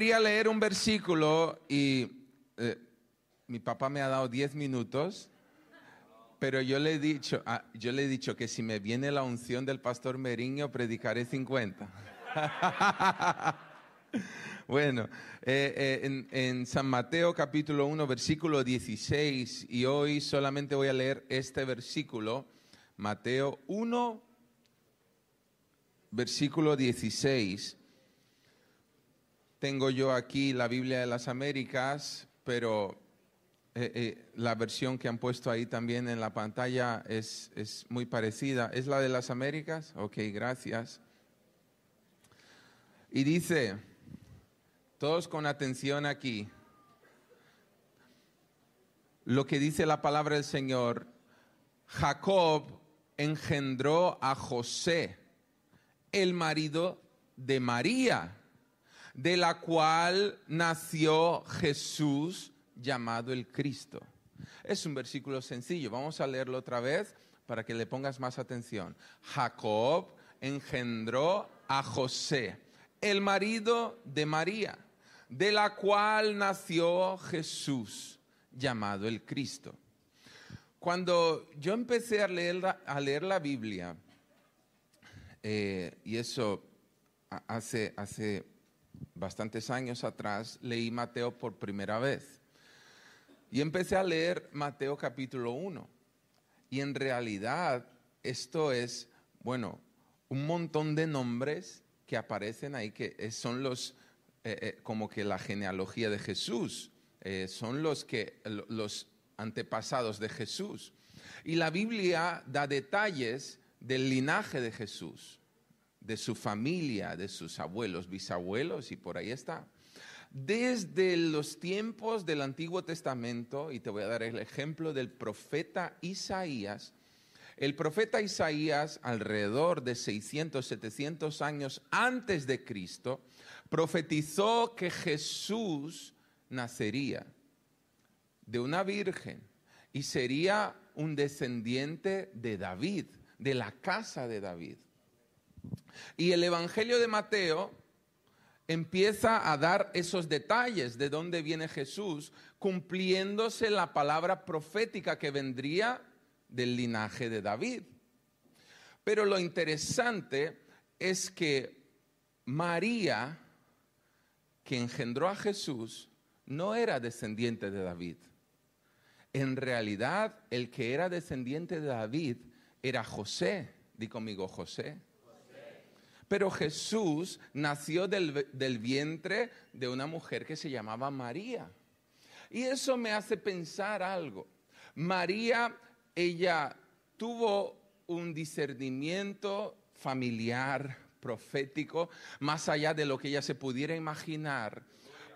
quería leer un versículo y eh, mi papá me ha dado 10 minutos, pero yo le, he dicho, ah, yo le he dicho que si me viene la unción del pastor Meriño, predicaré 50. bueno, eh, eh, en, en San Mateo capítulo 1, versículo 16, y hoy solamente voy a leer este versículo, Mateo 1, versículo 16. Tengo yo aquí la Biblia de las Américas, pero eh, eh, la versión que han puesto ahí también en la pantalla es, es muy parecida. ¿Es la de las Américas? Ok, gracias. Y dice, todos con atención aquí, lo que dice la palabra del Señor, Jacob engendró a José, el marido de María de la cual nació Jesús llamado el Cristo. Es un versículo sencillo, vamos a leerlo otra vez para que le pongas más atención. Jacob engendró a José, el marido de María, de la cual nació Jesús llamado el Cristo. Cuando yo empecé a leer la, Biblia, eh, y eso hace, hace bastantes años atrás, leí Mateo por primera vez. Y empecé a leer Mateo capítulo 1. Y en realidad esto es, bueno, un montón de nombres que aparecen ahí, que son los, eh, eh, como que la genealogía de Jesús, eh, son los, que, los antepasados de Jesús. Y la Biblia da detalles del linaje de Jesús de su familia, de sus abuelos, bisabuelos, y por ahí está. Desde los tiempos del Antiguo Testamento, y te voy a dar el ejemplo del profeta Isaías, el profeta Isaías, alrededor de 600, 700 años antes de Cristo, profetizó que Jesús nacería de una virgen y sería un descendiente de David, de la casa de David. Y el Evangelio de Mateo empieza a dar esos detalles de dónde viene Jesús, cumpliéndose la palabra profética que vendría del linaje de David. Pero lo interesante es que María, que engendró a Jesús, no era descendiente de David. En realidad, el que era descendiente de David era José. Di conmigo, José. Pero Jesús nació del, vientre de una mujer que se llamaba María. Y eso me hace pensar algo. María, ella tuvo un discernimiento familiar, profético, más allá de lo que ella se pudiera imaginar,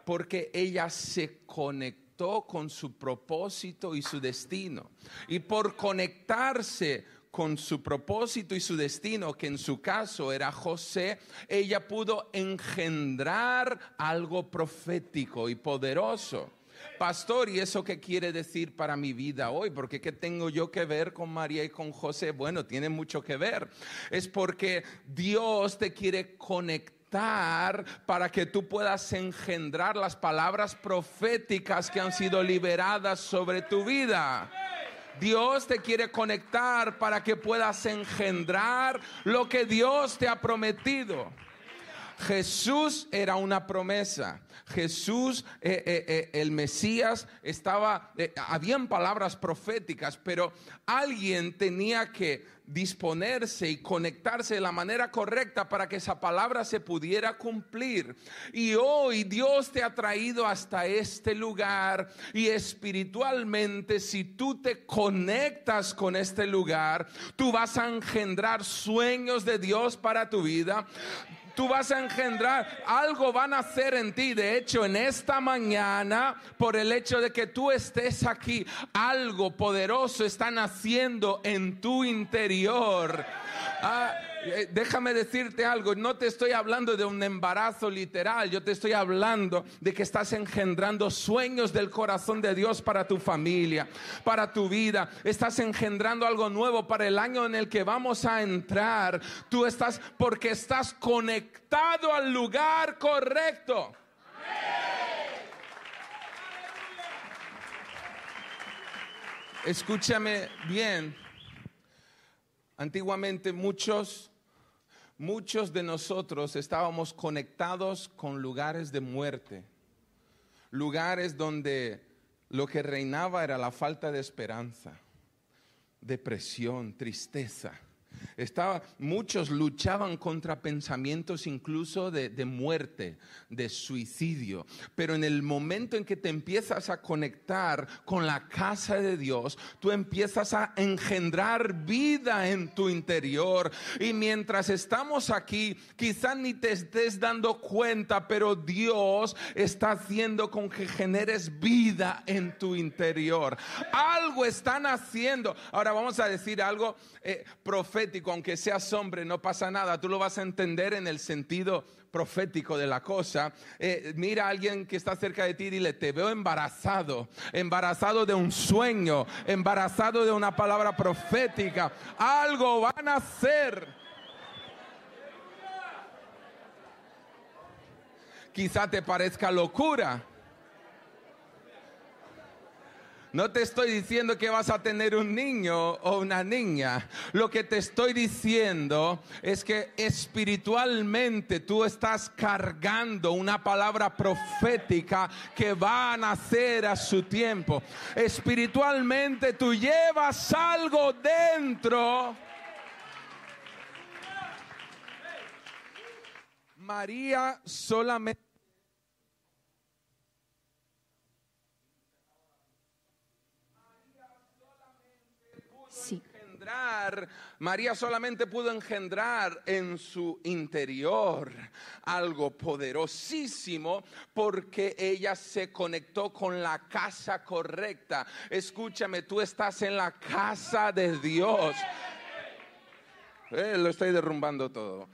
porque ella se conectó con su propósito y su destino. Y por conectarse con su propósito y su destino, que en su caso era José, ella pudo engendrar algo profético y poderoso. Pastor, ¿y eso qué quiere decir para mi vida hoy? Porque ¿qué tengo yo que ver con María y con José? Bueno, tiene mucho que ver. Es porque Dios te quiere conectar para que tú puedas engendrar las palabras proféticas que han sido liberadas sobre tu vida. Dios te quiere conectar para que puedas engendrar lo que Dios te ha prometido. Jesús era una promesa. Jesús, eh, eh, eh, el Mesías, estaba, habían palabras proféticas, pero alguien tenía que disponerse y conectarse de la manera correcta para que esa palabra se pudiera cumplir. Y hoy Dios te ha traído hasta este lugar y espiritualmente si tú te conectas con este lugar, tú vas a engendrar sueños de Dios para tu vida tú vas a engendrar, algo van a hacer en ti. De hecho, en esta mañana, por el hecho de que tú estés aquí, algo poderoso está naciendo en tu interior. Ah, déjame decirte algo, no te estoy hablando de un embarazo literal, yo te estoy hablando de que estás engendrando sueños del corazón de Dios para tu familia, para tu vida, estás engendrando algo nuevo para el año en el que vamos a entrar. Tú estás porque estás conectado al lugar correcto. Escúchame bien. Antiguamente muchos, muchos de nosotros estábamos conectados con lugares de muerte, lugares donde lo que reinaba era la falta de esperanza, depresión, tristeza. Estaba, muchos luchaban contra pensamientos incluso de, de, muerte, de suicidio. Pero en el momento en que te empiezas a conectar con la casa de Dios, tú empiezas a engendrar vida en tu interior. Y mientras estamos aquí, quizás ni te estés dando cuenta, pero Dios está haciendo con que generes vida en tu interior. Algo están haciendo. Ahora vamos a decir algo eh, profético, aunque seas hombre, no pasa nada, tú lo vas a entender en el sentido profético de la cosa. Eh, mira a alguien que está cerca de ti y dile, te veo embarazado, embarazado de un sueño, embarazado de una palabra profética. Algo van a hacer. Quizá te parezca locura No te estoy diciendo que vas a tener un niño o una niña. Lo que te estoy diciendo es que espiritualmente tú estás cargando una palabra profética que va a nacer a su tiempo. Espiritualmente tú llevas algo dentro. María solamente María solamente pudo engendrar en su interior algo poderosísimo porque ella se conectó con la casa correcta. Escúchame, tú estás en la casa de Dios. Eh, lo estoy derrumbando todo.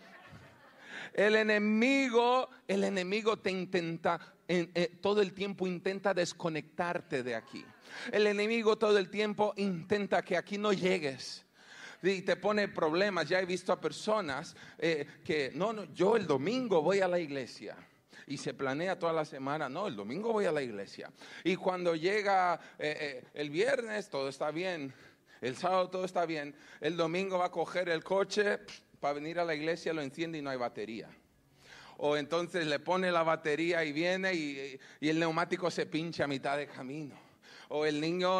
El enemigo, el enemigo te intenta, eh, todo el tiempo intenta desconectarte de aquí. El enemigo todo el tiempo intenta que aquí no llegues y te pone problemas. Ya he visto a personas eh, que, no, no, yo el domingo voy a la iglesia y se planea toda la semana, no, el domingo voy a la iglesia. Y cuando llega eh, el viernes, todo está bien, el sábado todo está bien, el domingo va a coger el coche para venir a la iglesia, lo enciende y no hay batería. O entonces le pone la batería y viene y, y el neumático se pincha a mitad de camino o el niño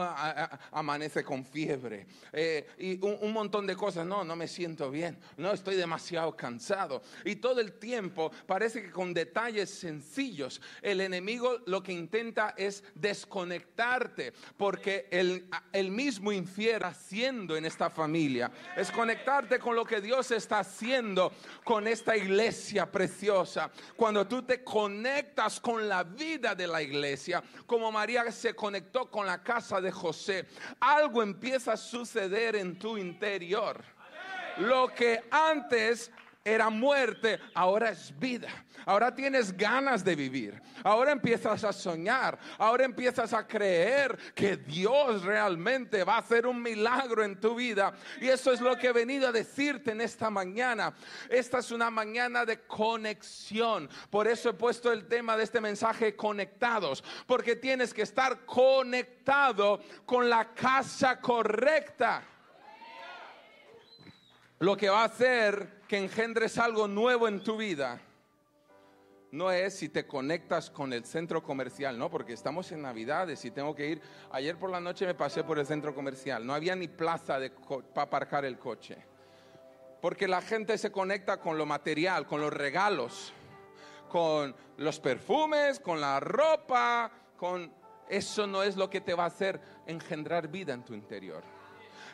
amanece con fiebre eh, y un, montón de cosas. No, no me siento bien, no estoy demasiado cansado. Y todo el tiempo parece que con detalles sencillos el enemigo lo que intenta es desconectarte porque el, el mismo infierno haciendo en esta familia es conectarte con lo que Dios está haciendo con esta iglesia preciosa. Cuando tú te conectas con la vida de la iglesia, como María se conectó con la casa de José, algo empieza a suceder en tu interior. Lo que antes era muerte, ahora es vida. Ahora tienes ganas de vivir. Ahora empiezas a soñar. Ahora empiezas a creer que Dios realmente va a hacer un milagro en tu vida. Y eso es lo que he venido a decirte en esta mañana. Esta es una mañana de conexión. Por eso he puesto el tema de este mensaje conectados. Porque tienes que estar conectado con la casa correcta. Lo que va a hacer que engendres algo nuevo en tu vida no es si te conectas con el centro comercial, no, porque estamos en Navidades y tengo que ir. Ayer por la noche me pasé por el centro comercial, no había ni plaza para aparcar el coche. Porque la gente se conecta con lo material, con los regalos, con los perfumes, con la ropa, con eso no es lo que te va a hacer engendrar vida en tu interior.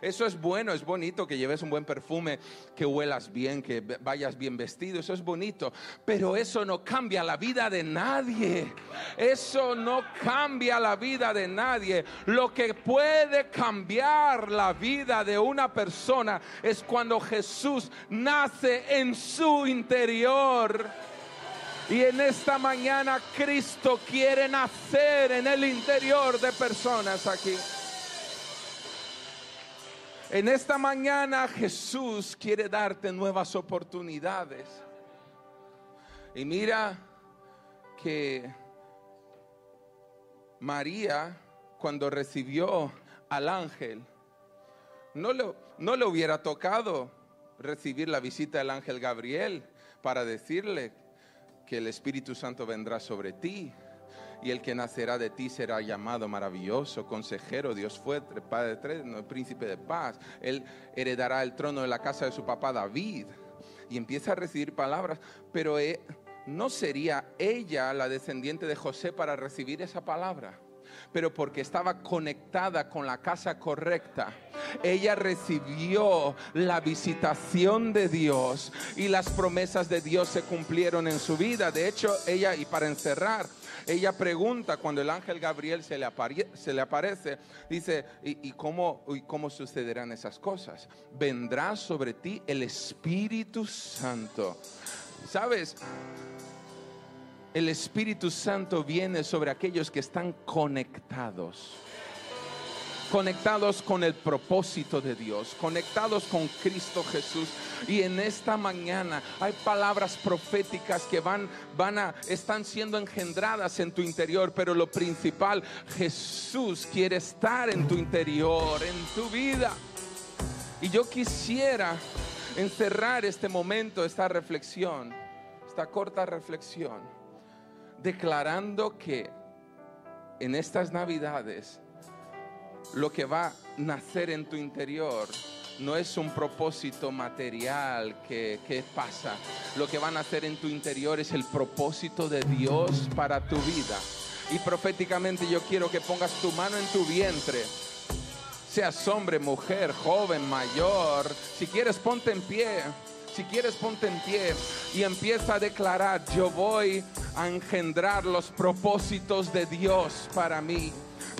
Eso es bueno, es bonito que lleves un buen perfume, que huelas bien, que vayas bien vestido, eso es bonito, pero eso no cambia la vida de nadie. Eso no cambia la vida de nadie. Lo que puede cambiar la vida de una persona es cuando Jesús nace en su interior. Y en esta mañana Cristo quiere nacer en el interior de personas aquí. En esta mañana Jesús quiere darte nuevas oportunidades. Y mira que María, cuando recibió al ángel, no le, no le hubiera tocado recibir la visita del ángel Gabriel para decirle que el Espíritu Santo vendrá sobre ti y el que nacerá de ti será llamado maravilloso, consejero, Dios fuerte, Padre eterno, príncipe de paz. Él heredará el trono de la casa de su papá David y empieza a recibir palabras, pero eh, no sería ella la descendiente de José para recibir esa palabra pero porque estaba conectada con la casa correcta, ella recibió la visitación de Dios y las promesas de Dios se cumplieron en su vida. De hecho, ella, y para encerrar, ella pregunta cuando el ángel Gabriel se le, aparece, dice, ¿y, cómo, ¿y cómo sucederán esas cosas? Vendrá sobre ti el Espíritu Santo. ¿Sabes? El Espíritu Santo viene sobre aquellos que están conectados. Conectados con el propósito de Dios, conectados con Cristo Jesús. Y en esta mañana hay palabras proféticas que van, van a, están siendo engendradas en tu interior, pero lo principal, Jesús quiere estar en tu interior, en tu vida. Y yo quisiera encerrar este momento, esta reflexión, esta corta reflexión declarando que en estas navidades lo que va a nacer en tu interior no es un propósito material que, pasa. Lo que va a nacer en tu interior es el propósito de Dios para tu vida. Y proféticamente yo quiero que pongas tu mano en tu vientre. Seas hombre, mujer, joven, mayor. Si quieres, ponte en pie. Si quieres, ponte en pie y empieza a declarar, yo voy a engendrar los propósitos de Dios para mí.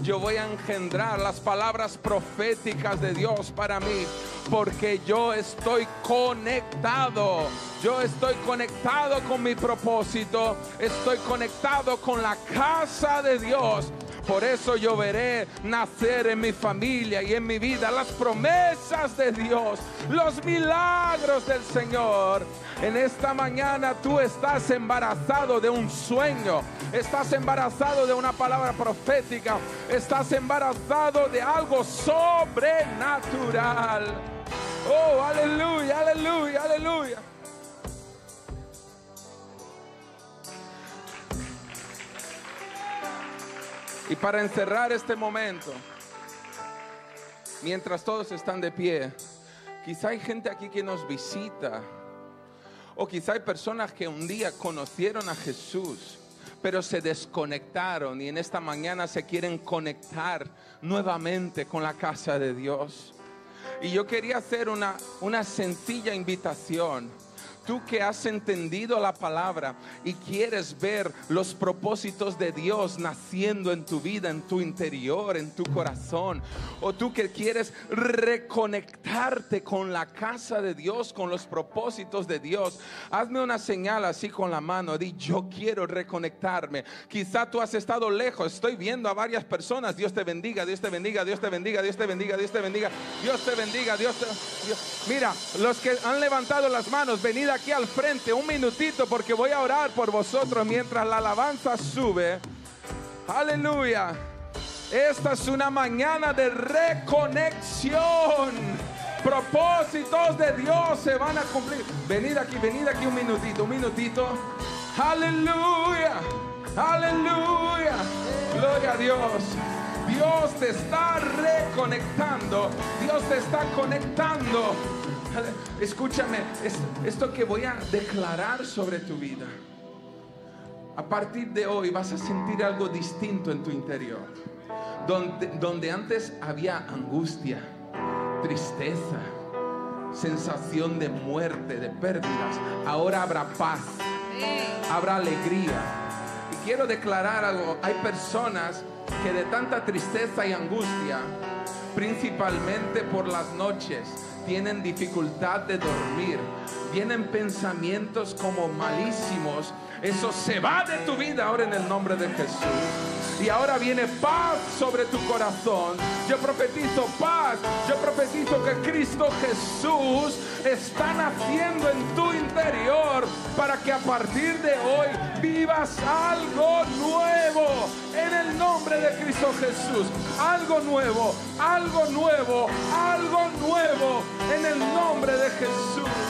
Yo voy a engendrar las palabras proféticas de Dios para mí, porque yo estoy conectado. Yo estoy conectado con mi propósito, estoy conectado con la casa de Dios. Por eso yo veré nacer en mi familia y en mi vida las promesas de Dios, los milagros del Señor. En esta mañana tú estás embarazado de un sueño, estás embarazado de una palabra profética, estás embarazado de algo sobrenatural. Oh, aleluya, aleluya, aleluya. Y para encerrar este momento, mientras todos están de pie, quizá hay gente aquí que nos visita, o quizá hay personas que un día conocieron a Jesús, pero se desconectaron y en esta mañana se quieren conectar nuevamente con la casa de Dios. Y yo quería hacer una, una sencilla invitación Tú que has entendido la palabra y quieres ver los propósitos de Dios naciendo en tu vida, en tu interior, en tu corazón. O tú que quieres reconectarte con la casa de Dios, con los propósitos de Dios. Hazme una señal así con la mano. Di, yo quiero reconectarme. Quizá tú has estado lejos. Estoy viendo a varias personas. Dios te bendiga, Dios te bendiga, Dios te bendiga, Dios te bendiga, Dios te bendiga. Dios te bendiga, Dios te... Mira, los que han levantado las manos, venid aquí al frente un minutito porque voy a orar por vosotros mientras la alabanza sube. Aleluya. Esta es una mañana de reconexión. Propósitos de Dios se van a cumplir. Venid aquí, venid aquí un minutito, un minutito. Aleluya. Aleluya. Gloria a Dios. Dios te está reconectando. Dios te está conectando Escúchame, esto que voy a declarar sobre tu vida. A partir de hoy vas a sentir algo distinto en tu interior. Donde, donde antes había angustia, tristeza, sensación de muerte, de pérdidas, ahora habrá paz, habrá alegría. Y quiero declarar algo, hay personas que de tanta tristeza y angustia, principalmente por las noches, tienen dificultad de dormir, vienen pensamientos como malísimos, eso se va de tu vida ahora en el nombre de Jesús. Y ahora viene paz sobre tu corazón. Yo profetizo paz. Yo profetizo que Cristo Jesús está naciendo en tu interior para que a partir de hoy vivas algo nuevo en el nombre de Cristo Jesús. Algo nuevo, algo nuevo, algo nuevo en el nombre de Jesús.